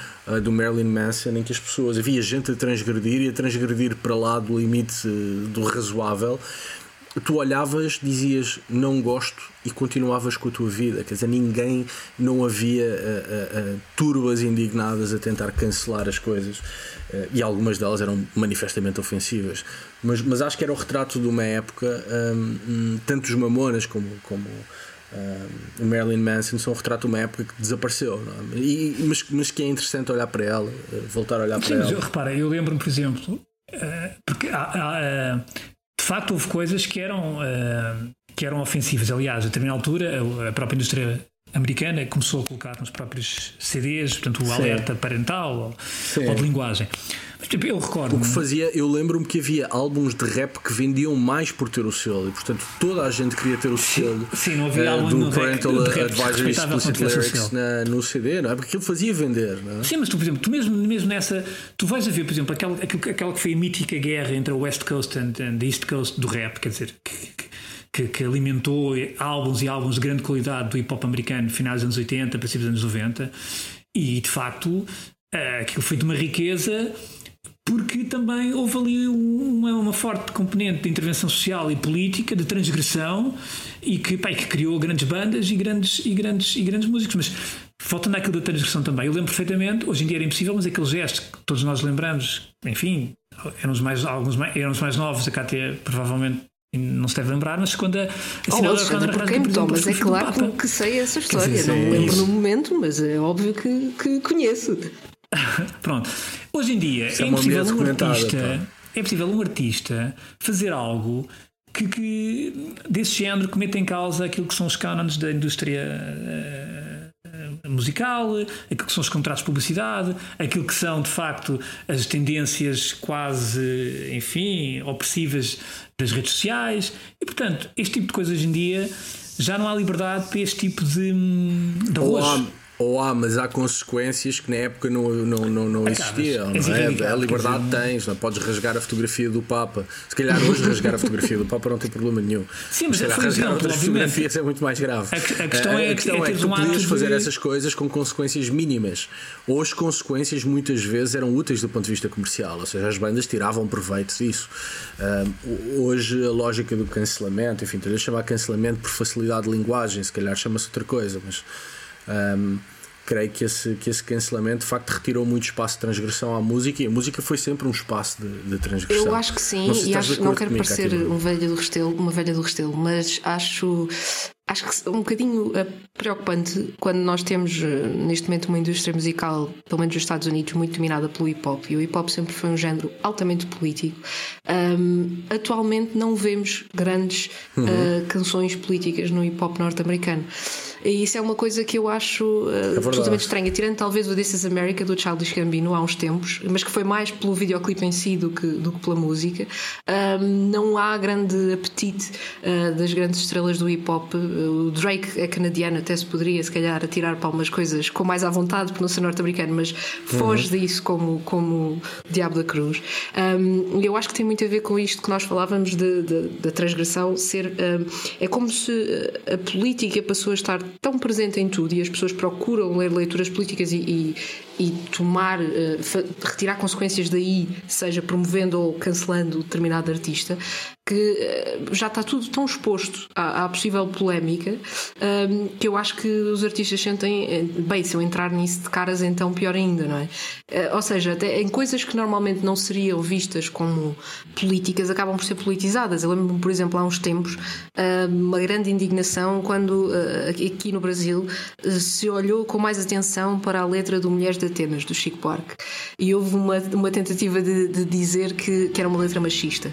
do Marilyn Manson, em que as pessoas havia gente a transgredir e a transgredir para lá do limite do razoável tu olhavas, dizias não gosto e continuavas com a tua vida. Quer dizer, ninguém, não havia uh, uh, uh, turbas indignadas a tentar cancelar as coisas e algumas delas eram manifestamente ofensivas. Mas, mas acho que era o retrato de uma época, um, tanto os Mamonas como. como o Marilyn Manson são um retrato de uma época que desapareceu, é? e, mas, mas que é interessante olhar para ela, voltar a olhar Sim, para ela. repara, eu lembro-me, por exemplo, porque há, há, de facto houve coisas que eram, uh, que eram ofensivas. Aliás, a determinada altura, a própria indústria americana começou a colocar nos próprios CDs, portanto, o Sim. alerta parental ou, ou, de linguagem. Mas, tipo, eu recordo. O que fazia, eu lembro-me que havia álbuns de rap que vendiam mais por ter o selo e, portanto, toda a gente queria ter o selo Sim, não havia uh, do Parental Advisory Explicit Lyrics na, no CD, não é? Porque aquilo fazia vender, não é? Sim, mas tu, por exemplo, tu mesmo, mesmo nessa. Tu vais a ver, por exemplo, aquela, aquela que foi a mítica guerra entre a West Coast e a East Coast do rap, quer dizer, que, que, que, alimentou álbuns e álbuns de grande qualidade do hip hop americano, finais dos anos 80, princípios dos anos 90, e de facto aquilo foi de uma riqueza porque também houve ali uma, uma, forte componente de intervenção social e política, de transgressão, e que, pá, que criou grandes bandas e grandes, e, grandes, e grandes músicos. Mas faltando aquilo da transgressão também, eu lembro perfeitamente, hoje em dia era impossível, mas aqueles gestos que todos nós lembramos, enfim, eram os mais, alguns mais, eram os mais novos, a Cátia provavelmente não se deve lembrar, mas quando a, a oh, Alexandre, por quem me mas é claro que, que, sei essa história. Dizer, não me lembro no momento, mas é óbvio que, que conheço. Pronto. Hoje em dia é, é possível um artista, é possível um artista fazer algo que, que, desse género que mete em causa aquilo que são os cânones da indústria uh, musical, aquilo que são os contratos de publicidade, aquilo que são de facto as tendências quase, enfim, opressivas das redes sociais. E portanto, este tipo de coisas hoje em dia já não há liberdade para este tipo de, de arroz. Ou há, mas há consequências que na época não, não, não, não existiam. Não é? A liberdade tens, não podes rasgar a fotografia do Papa. Se calhar hoje rasgar a fotografia do Papa não tem problema nenhum. Sim, mas, mas é rasgar outras fotografias é muito mais grave. A, a questão é, a questão é, é que tu um podias fazer de... essas coisas com consequências mínimas. Ou as consequências muitas vezes eram úteis do ponto de vista comercial, ou seja, as bandas tiravam proveito disso. Um, hoje a lógica do cancelamento, enfim, tu chamar cancelamento por facilidade de linguagem, se calhar chama-se outra coisa, mas. Um, creio que esse, que esse cancelamento de facto retirou muito espaço de transgressão à música e a música foi sempre um espaço de, de transgressão. Eu acho que sim, e acho, não quero parecer um velho do Restelo, uma velha do Restelo, mas acho acho que um bocadinho eh, preocupante quando nós temos eh, neste momento uma indústria musical, pelo menos nos Estados Unidos, muito dominada pelo hip hop. E o hip hop sempre foi um género altamente político. Um, atualmente não vemos grandes uhum. uh, canções políticas no hip hop norte-americano. E isso é uma coisa que eu acho uh, é absolutamente estranha, tirando talvez o This is America do Childish Gambino há uns tempos, mas que foi mais pelo videoclipe em si do que, do que pela música. Um, não há grande apetite uh, das grandes estrelas do hip hop. O Drake é canadiano, até se poderia, se calhar, atirar para algumas coisas com mais à vontade, por não ser norte-americano, mas foge uhum. disso como, como Diabo da Cruz. Um, eu acho que tem muito a ver com isto que nós falávamos da transgressão ser. Um, é como se a política passou a estar tão presente em tudo e as pessoas procuram ler leituras políticas e, e, e tomar, uh, retirar consequências daí, seja promovendo ou cancelando determinado artista, que eh, já está tudo tão exposto à, à possível polémica um, que eu acho que os artistas sentem, eh, bem, se eu entrar nisso de caras, então pior ainda, não é? Uh, ou seja, até em coisas que normalmente não seriam vistas como políticas, acabam por ser politizadas. Eu lembro-me, por exemplo, há uns tempos, uh, uma grande indignação quando uh, aqui no Brasil se olhou com mais atenção para a letra do Mulheres de Atenas, do Chico Buarque, e houve uma, uma tentativa de, de dizer que, que era uma letra machista.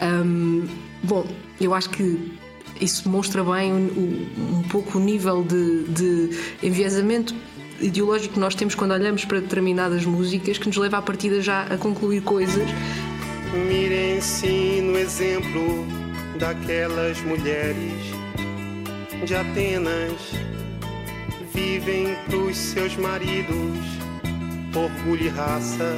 Um, bom, eu acho que isso mostra bem um, um pouco o nível de, de enviesamento ideológico que nós temos quando olhamos para determinadas músicas que nos leva à partida já a concluir coisas. Mirem-se no exemplo daquelas mulheres de Atenas, vivem pros seus maridos, orgulho e raça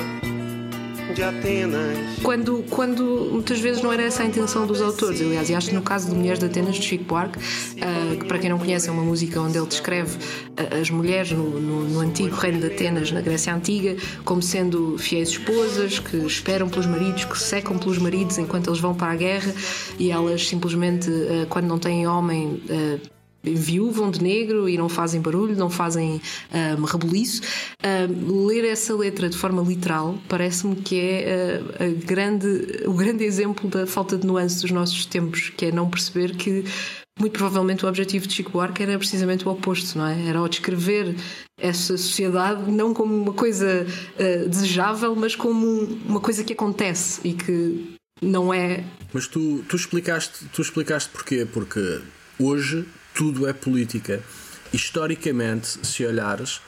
de Atenas. Quando, quando muitas vezes não era essa a intenção dos autores, aliás, e acho que no caso de Mulheres de Atenas, de Chico Buarque, uh, que para quem não conhece é uma música onde ele descreve uh, as mulheres no, no, no, antigo reino de Atenas, na Grécia Antiga, como sendo fiéis esposas, que esperam pelos maridos, que secam pelos maridos enquanto eles vão para a guerra e elas simplesmente, uh, quando não têm homem, viúvam de negro e não fazem barulho, não fazem um, rebuliço. Um, ler essa letra de forma literal parece-me que é uh, grande, o grande exemplo da falta de nuance dos nossos tempos, que é não perceber que muito provavelmente o objetivo de Chico Buarque era precisamente o oposto, não é? Era ao descrever essa sociedade não como uma coisa uh, desejável, mas como uma coisa que acontece e que não é. Mas tu, tu explicaste, tu explicaste porquê? Porque hoje tudo é política. Historicamente, se olhares,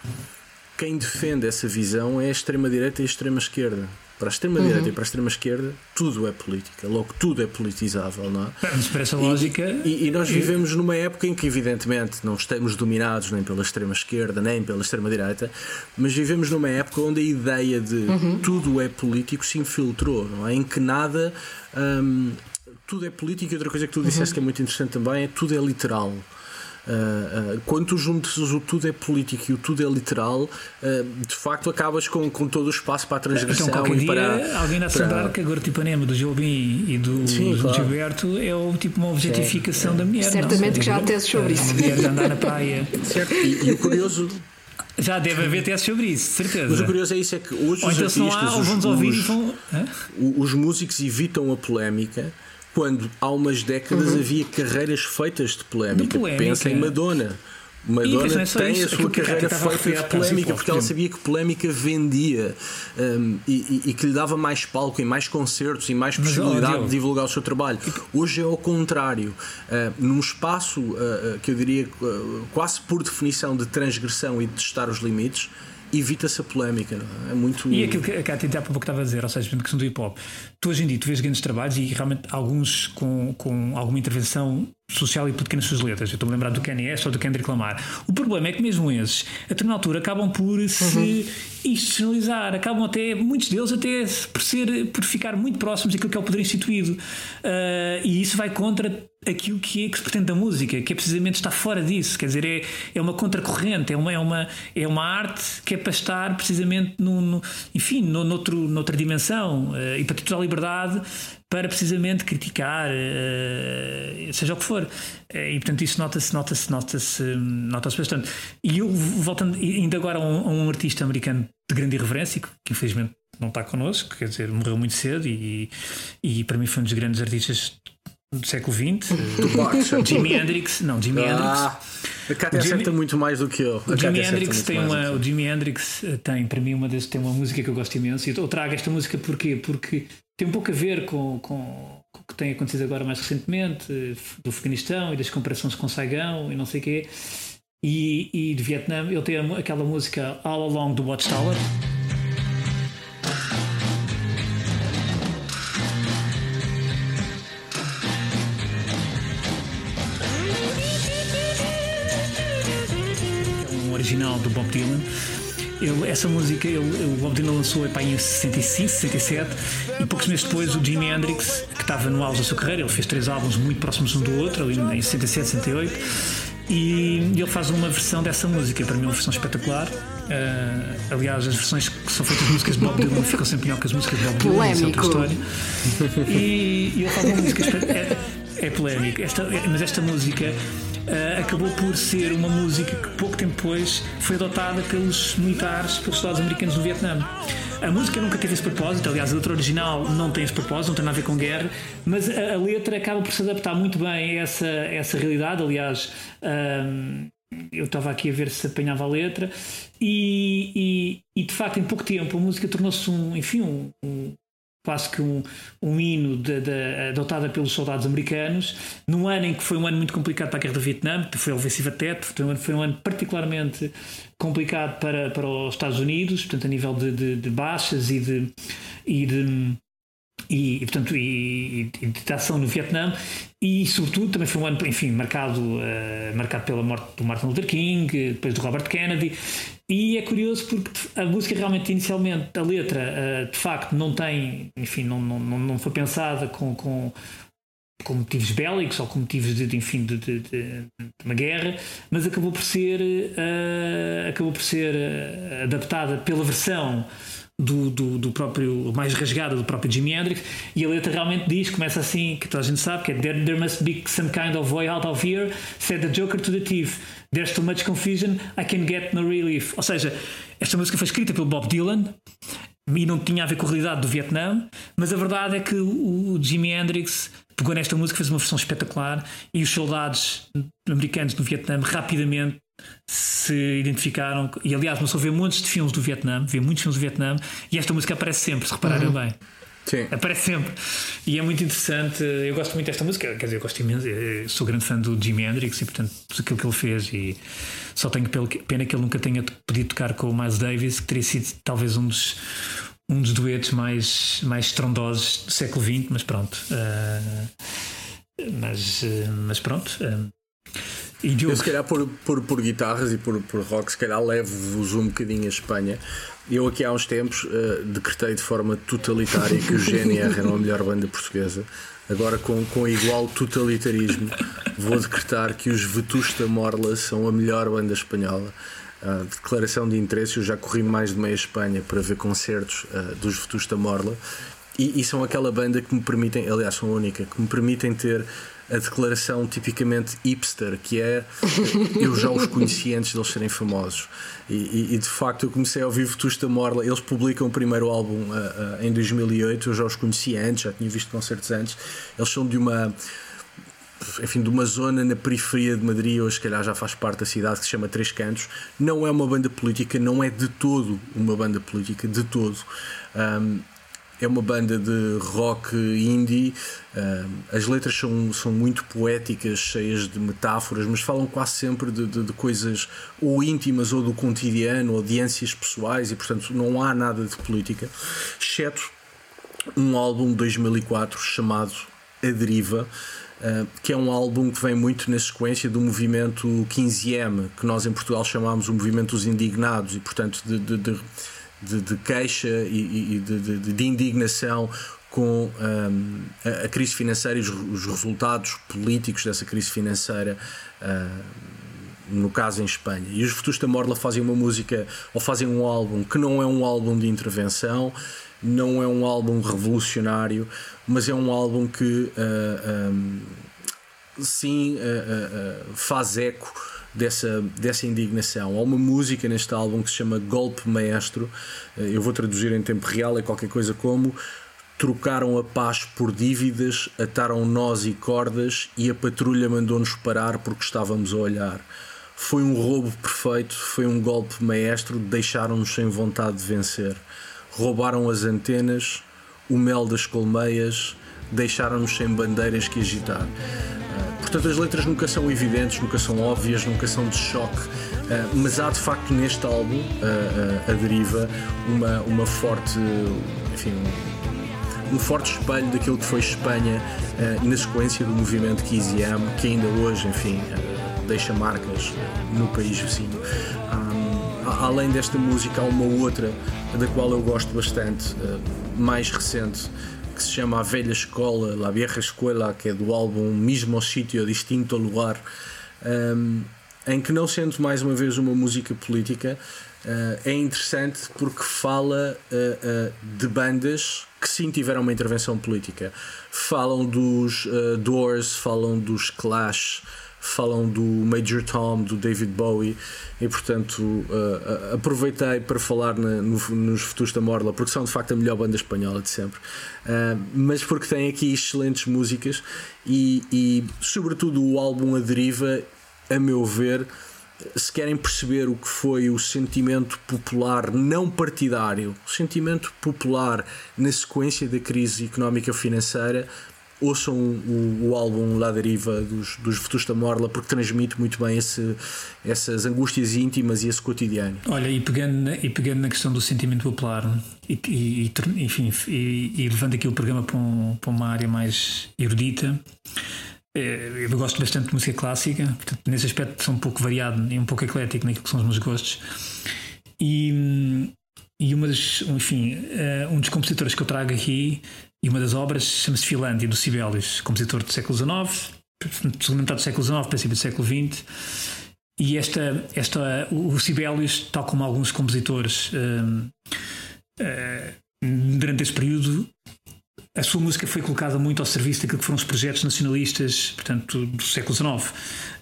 quem defende essa visão é a extrema-direita e a extrema-esquerda. Para a extrema-direita uhum. e para a extrema-esquerda, tudo é política. Logo, tudo é politizável, não é? Mas para essa lógica. E, e, nós vivemos numa época em que, evidentemente, não estamos dominados nem pela extrema-esquerda nem pela extrema-direita, mas vivemos numa época onde a ideia de uhum. tudo é político se infiltrou, não é? Em que nada. Hum, tudo é político e outra coisa que tu disseste uhum. que é muito interessante também é tudo é literal. Uh, uh, quando tu juntas o tudo é político e o tudo é literal, uh, de facto acabas com, com todo o espaço para a transgressão. Então, qualquer e para, alguém na para... que agora tipo Ipanema do Jobim e do, Sim, do claro. Gilberto é o, tipo uma objetificação Sim. da mulher. Certamente não, que já há teses sobre isso. A mulher de andar na praia. Certo. E, e o curioso. Já deve haver teses sobre isso, certeza. Mas o curioso é isso: é que hoje Ou os então, artistas, há, os, ouvir os, vão... os músicos evitam a polémica quando há umas décadas uhum. havia carreiras feitas de polémica. de polémica. Pensa em Madonna. Madonna é tem a sua carreira feita de polémica porque ela sabia que polémica vendia um, e, e, que lhe dava mais palco e mais concertos e mais possibilidade de divulgar o seu trabalho. Hoje é ao contrário. Uh, num espaço uh, que eu diria uh, quase por definição de transgressão e de testar os limites, evita-se a polémica. É? é muito. E aquilo que a Cátia há pouco estava a dizer, ou seja, a questão do hip hop. Tu hoje em dia tu vês grandes trabalhos e realmente alguns com, com alguma intervenção social e política nas suas letras. Eu estou-me a lembrar do Kanye West ou do Kendrick Lamar. O problema é que mesmo esses, a determinada altura, acabam por se uhum. institucionalizar, acabam até, muitos deles até por, ser, por ficar muito próximos daquilo que é o poder instituído. Uh, e isso vai contra aquilo que é que se pretende da música, que é precisamente estar fora disso. Quer dizer, é, é uma contracorrente, é uma, é, uma, é uma arte que é para estar precisamente no, no enfim, no, noutro, noutra dimensão uh, e para ter toda a liberdade para precisamente criticar, uh, seja o que for. Uh, e portanto isso nota-se, nota-se, nota-se, nota-se bastante. E eu, voltando ainda agora a um, a um artista americano de grande irreverência, que, que infelizmente não está connosco, quer dizer, morreu muito cedo e, e para mim foi um dos grandes artistas do século XX. Jimi Hendrix, não, Jimi ah, Hendrix. A Cátia acerta muito mais do que eu. O Jimi Hendrix tem uma, o Jimi Hendrix eh, tem, para mim, uma das, tem uma música que eu gosto imenso. E eu trago esta música porquê? Porque tem um pouco a ver com, com, com, o que tem acontecido agora mais recentemente, do Afeganistão e das comparações com Saigão e não sei o quê. E, e de Vietnã, ele tem aquela música All Along do Watchtower. Ele, essa música ele, o Bob Dylan lançou epá, em 65, 67 e poucos meses depois o Jimi Hendrix, que estava no auge da sua carreira, ele fez três álbuns muito próximos um do outro, ali em 67, 68 e ele faz uma versão dessa música, para mim é uma versão espetacular Uh, aliás, as versões que são feitas de músicas de Bob Dylan ficam sempre melhor que as músicas de Bob Dylan. Polémico. É outra história. E, e ele faz uma música. É, é polémico, esta, mas esta música. Uh, acabou por ser uma música que pouco tempo depois foi adotada pelos militares, pelos soldados americanos no Vietnã. A música nunca teve esse propósito, aliás, a letra original não tem esse propósito, não tem nada a ver com guerra, mas a, a letra acaba por se adaptar muito bem a essa, a essa realidade. Aliás, um, eu estava aqui a ver se apanhava a letra e, e, e, de facto em pouco tempo a música tornou-se um, enfim, um quase que um, um hino de, de, adotada pelos soldados americanos, num ano em que foi um ano muito complicado para a guerra do Vietnã, foi a ofensiva TET, foi um ano particularmente complicado para, para os Estados Unidos, portanto, a nível de, de, de baixas e de, e de e, e, portanto e, e, de ação no Vietnã. E sobretudo também foi um ano enfim marcado uh, marcado pela morte do Martin Luther King depois do Robert Kennedy. E é curioso porque a música realmente inicialmente a letra uh, de facto não tem enfim não, não, não foi pensada com, com com motivos bélicos ou com motivos de, de enfim de, de, de, uma guerra mas acabou por ser uh, acabou por ser adaptada pela versão do, do, do, próprio, mais rasgada do próprio Jimi Hendrix, e a letra realmente diz, começa assim, que toda a gente sabe, que é There, there must be some kind of way out of here, said the Joker to the thief. There's too much confusion, I can get no relief. Ou seja, esta música foi escrita pelo Bob Dylan e não tinha a ver com a realidade do Vietnã, mas a verdade é que o, o Jimi Hendrix pegou nesta música, fez uma versão espetacular e os soldados americanos no Vietnã rapidamente se identificaram. E aliás, começou a ver montes de filmes do Vietnã, vê muitos filmes do Vietnã, e esta música aparece sempre, se repararem uhum. bem. Sim. Aparece sempre. E é muito interessante. Eu gosto muito desta música, quer dizer, eu gosto imenso. Eu sou grande fã do Jimi Hendrix e, portanto, tudo aquilo que ele fez. E só tenho pena que ele nunca tenha podido tocar com o Miles Davis, que teria sido talvez um dos, um dos duetos mais, mais estrondosos do século XX, mas pronto. Uh, mas, uh, mas pronto. Uh, eu, se calhar, por, por, por guitarras e por, por rock, se calhar levo-vos um bocadinho a Espanha. Eu, aqui há uns tempos, uh, decretei de forma totalitária que o GNR era a melhor banda portuguesa. Agora, com, com igual totalitarismo, vou decretar que os Vetusta Morla são a melhor banda espanhola. Uh, declaração de interesse, eu já corri mais de meia Espanha para ver concertos uh, dos Vetusta Morla e, e, são aquela banda que me permitem, aliás, são a única, que me permitem ter a declaração tipicamente hipster, que é eu já os conheci antes de eles serem famosos. E, e, e de facto eu comecei a ouvir Vetusta Morla, eles publicam o primeiro álbum uh, uh, em 2008, eu já os conhecia antes, já tinha visto concertos antes. Eles são de uma enfim, de uma zona na periferia de Madrid, hoje se calhar já faz parte da cidade, que se chama Três Cantos. Não é uma banda política, não é de todo uma banda política, de todo. Um, é uma banda de rock indie. as letras são, são muito poéticas, cheias de metáforas, mas falam quase sempre de, de, de, coisas ou íntimas ou do cotidiano ou de ânsias pessoais e, portanto, não há nada de política, exceto um álbum de 2004 chamado A Deriva. Uh, que é um álbum que vem muito na sequência do movimento 15M, que nós em Portugal chamamos o movimento dos indignados, e portanto de, de, de de, de queixa e, e de, de, de, indignação com um, a, a, crise financeira e os, os, resultados políticos dessa crise financeira. Uh, no caso em Espanha. E os Vetusta Morla fazem uma música ou fazem um álbum que não é um álbum de intervenção, não é um álbum revolucionário, mas é um álbum que uh, um, sim uh, faz eco dessa, dessa indignação. Há uma música neste álbum que se chama Golpe Maestro, eh, eu vou traduzir em tempo real, é qualquer coisa como trocaram a paz por dívidas, ataram nós e cordas e a patrulha mandou-nos parar porque estávamos a olhar. Foi um roubo perfeito, foi um golpe maestro, deixaram-nos sem vontade de vencer. Roubaram as antenas, o mel das colmeias, deixaram-nos sem bandeiras que agitar. Portanto, as letras nunca são evidentes, nunca são óbvias, nunca são de choque, uh, mas há de facto neste álbum, uh, uh, a deriva, uma, uma forte, enfim, um, forte espelho daquilo que foi Espanha na sequência do movimento 15M, que ainda hoje, enfim, deixa marcas no país vizinho. Além desta música, há uma outra da qual eu gosto bastante, mais recente que se chama A Velha Escola, La Vieja Escola, que é do álbum Mismo Sítio, Distinto Lugar, um, em que não sendo mais uma vez uma música política, Uh, é interessante porque fala uh, uh, de bandas que sim tiveram uma intervenção política. Falam dos Doors, falam dos Clash, falam do Major Tom, do David Bowie, e portanto aproveitei para falar na, no, nos Futuros da Morla, porque são de facto a melhor banda espanhola de sempre, mas porque têm aqui excelentes músicas e, e, sobretudo, o álbum A Deriva, a meu ver se querem perceber o que foi o sentimento popular não partidário, o sentimento popular na sequência da crise económica financeira, ouçam o, o álbum La Deriva dos, dos Vetusta Morla porque transmite muito bem esse, essas angústias íntimas e esse cotidiano. Olha, e pegando, e pegando na questão do sentimento popular e, e, enfim, e, e levando aqui o programa para, um, para uma área mais erudita, é, eu gosto bastante de música clássica, portanto, nesse aspecto sou um pouco variado e um pouco eclético naquilo que são os meus gostos. E, e uma das, enfim, eh, um dos compositores que eu trago aqui e uma das obras chama-se Finlândia, do Sibelius, compositor do século XIX, segunda metade do século XIX, princípio do século XX. E esta, esta, o Sibelius, tal como alguns compositores um, uh, durante esse período, a sua música foi colocada muito ao serviço daquilo que foram os projetos nacionalistas, portanto, do século XIX.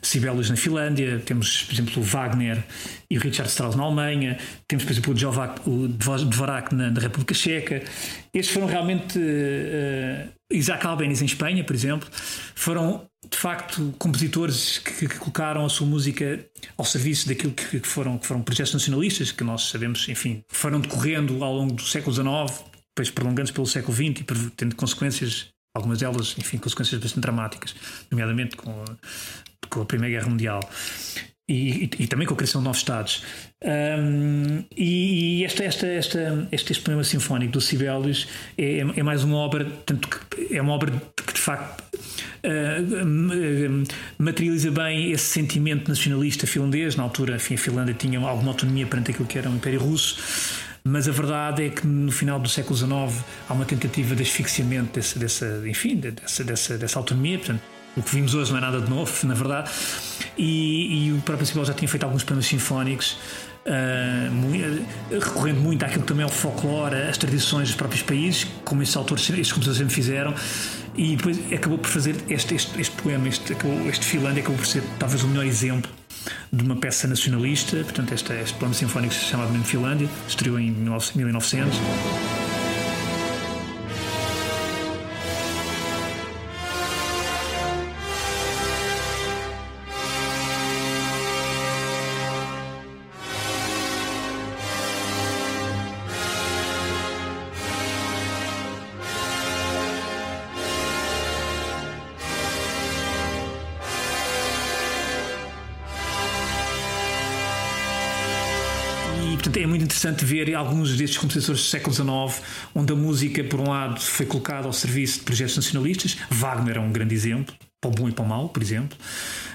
Sibelius na Finlândia, temos, por exemplo, o Wagner e o Richard Strauss na Alemanha, temos, por exemplo, o, Dvorak, o Dvorak na, na, República Checa. Estes foram realmente. Uh, Isaac Albeniz em Espanha, por exemplo, foram de facto compositores que, que, colocaram a sua música ao serviço daquilo que, que, foram, que foram projetos nacionalistas, que nós sabemos, enfim, foram decorrendo ao longo do século XIX, depois prolongando-se pelo século XX e tendo consequências, algumas delas, enfim, consequências bastante dramáticas, nomeadamente com a, com a Primeira Guerra Mundial. E, e, e, também com a criação de novos Estados. Um, e, e esta, esta, esta, este, este poema sinfónico do Sibelius é, é, mais uma obra, tanto que é uma obra que de facto uh, materializa bem esse sentimento nacionalista finlandês. Na altura, enfim, a Finlândia tinha alguma autonomia perante aquilo que era o Império Russo mas a verdade é que no final do século XIX há uma tentativa de asfixiamento dessa, dessa enfim, dessa, dessa, dessa autonomia, portanto, o que vimos hoje não é nada de novo, na verdade, e, e o próprio Cibel já tinha feito alguns poemas sinfónicos. Uh, recorrendo muito àquilo que também é o folclore, as tradições dos próprios países, como estes autores, estes compositores sempre fizeram, e depois acabou por fazer este, este, este poema, este, este Finlândia, acabou por ser talvez o melhor exemplo de uma peça nacionalista. Portanto, este, este poema sinfónico se chama mesmo Finlândia, estreou em 1900. Interessante ver alguns destes compositores do século XIX, onde a música, por um lado, foi colocada ao serviço de projetos nacionalistas. Wagner é um grande exemplo, para o bom e para o mau, por exemplo.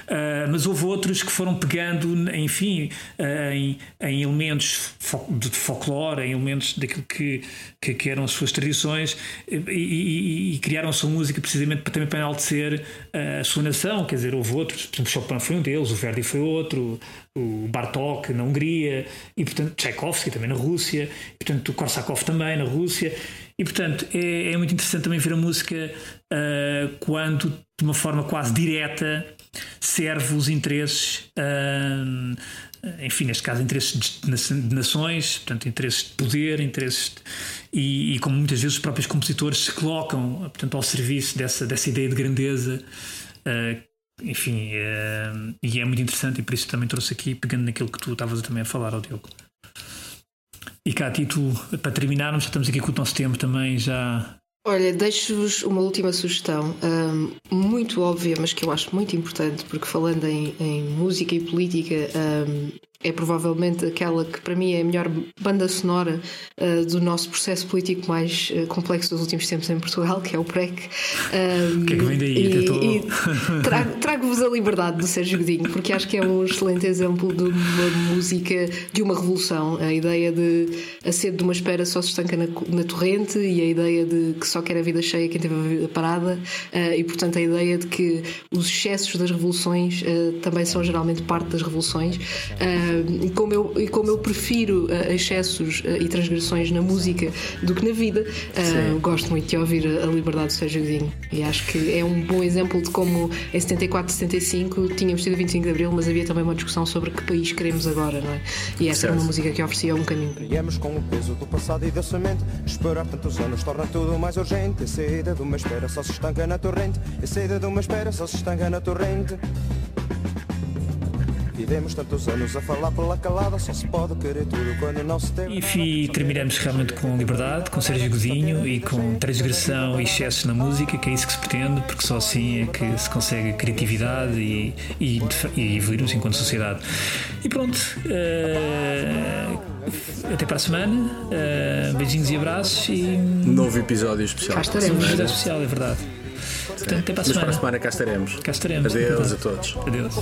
Uh, mas houve outros que foram pegando, enfim, uh, em, em, elementos de folclore, em elementos daquilo que, que, que eram as suas tradições e, e, e, criaram a sua música precisamente para também para enaltecer uh, a sua nação. Quer dizer, houve outros, por exemplo, Chopin foi um deles, o Verdi foi outro, o Bartók na Hungria, e portanto, Tchaikovsky também na Rússia, e portanto, o Korsakov também na Rússia. E portanto, é, é muito interessante também ver a música quando, de uma forma quase direta, serve os interesses, uh, enfim, neste caso, interesses de nações, portanto, interesses de poder, interesses. De, e, e, como muitas vezes os próprios compositores se colocam portanto, ao serviço dessa, dessa ideia de grandeza. Uh, enfim, uh, e é muito interessante, e por isso também trouxe aqui, pegando naquilo que tu estavas também a falar, ao Diogo. E cá, Tito, para terminarmos, estamos aqui com o nosso tempo também já Olha, deixo-vos uma última sugestão, um, muito óbvia, mas que eu acho muito importante, porque falando em, em música e política, um, é provavelmente aquela que para mim é a melhor banda sonora uh, do nosso processo político mais uh, complexo dos últimos tempos em Portugal, que é o PREC. Um, o que é que vem daí? E, tô... e trago-vos a liberdade do Sérgio Godinho, porque acho que é um excelente exemplo de uma música, de uma revolução. A ideia de a sede de uma espera só se estanca na, na torrente e a ideia de que só quer a vida cheia quem teve a vida parada, uh, e portanto a ideia de que os excessos das revoluções também são geralmente parte das revoluções. Uh, e, como eu, e como eu prefiro uh, excessos uh, e transgressões na música do que na vida, gosto muito de ouvir a Liberdade do Sérgio Godinho. E acho que é um bom exemplo de como em 74, 75 tínhamos tido 25 de Abril, mas havia também uma discussão sobre que país queremos agora, não é? E essa certo. era uma música que oferecia um caminho. Viemos com o peso do passado e da semente. Esperar tantos anos torna tudo mais urgente. A saída de uma espera só se estanca na torrente. A saída de uma espera só se estanca na torrente. Vivemos tantos anos a falar pela calada, só se pode querer tudo quando não se tem. E terminamos realmente com liberdade, com Sérgio Godinho e com transgressão e excesso na música, que é isso que se pretende, porque só assim é que se consegue criatividade e, e, e evoluirmos enquanto sociedade. E pronto. Uh, até para a semana. Uh, beijinhos e abraços e. Novo episódio especial. Cá estaremos. Novo episódio especial, é verdade. Portanto, até para a semana. Mas para a semana cá estaremos. Cá estaremos. Adeus a todos. Adeus.